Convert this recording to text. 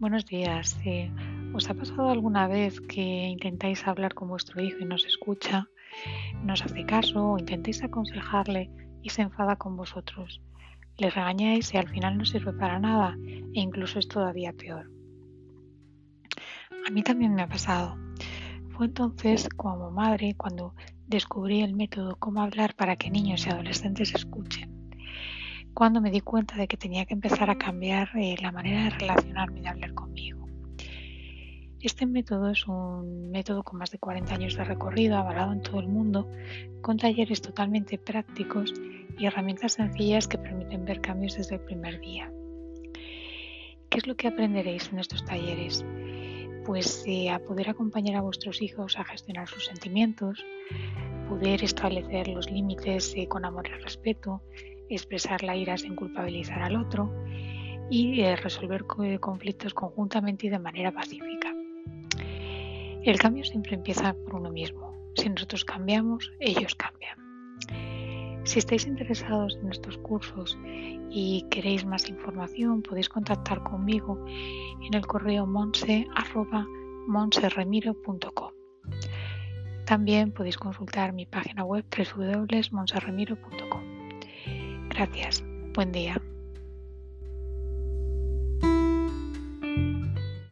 Buenos días. Eh, ¿Os ha pasado alguna vez que intentáis hablar con vuestro hijo y no se escucha, no hace caso o intentáis aconsejarle y se enfada con vosotros? Le regañáis y al final no sirve para nada e incluso es todavía peor. A mí también me ha pasado. Fue entonces como madre cuando descubrí el método cómo hablar para que niños y adolescentes escuchen cuando me di cuenta de que tenía que empezar a cambiar eh, la manera de relacionarme y de hablar conmigo. Este método es un método con más de 40 años de recorrido, avalado en todo el mundo, con talleres totalmente prácticos y herramientas sencillas que permiten ver cambios desde el primer día. ¿Qué es lo que aprenderéis en estos talleres? Pues eh, a poder acompañar a vuestros hijos a gestionar sus sentimientos, poder establecer los límites eh, con amor y respeto, expresar la ira sin culpabilizar al otro y eh, resolver eh, conflictos conjuntamente y de manera pacífica. El cambio siempre empieza por uno mismo. Si nosotros cambiamos, ellos cambian. Si estáis interesados en estos cursos y queréis más información, podéis contactar conmigo en el correo monse.monseremiro.com. También podéis consultar mi página web www.monserremiro.com. Gracias. Buen día.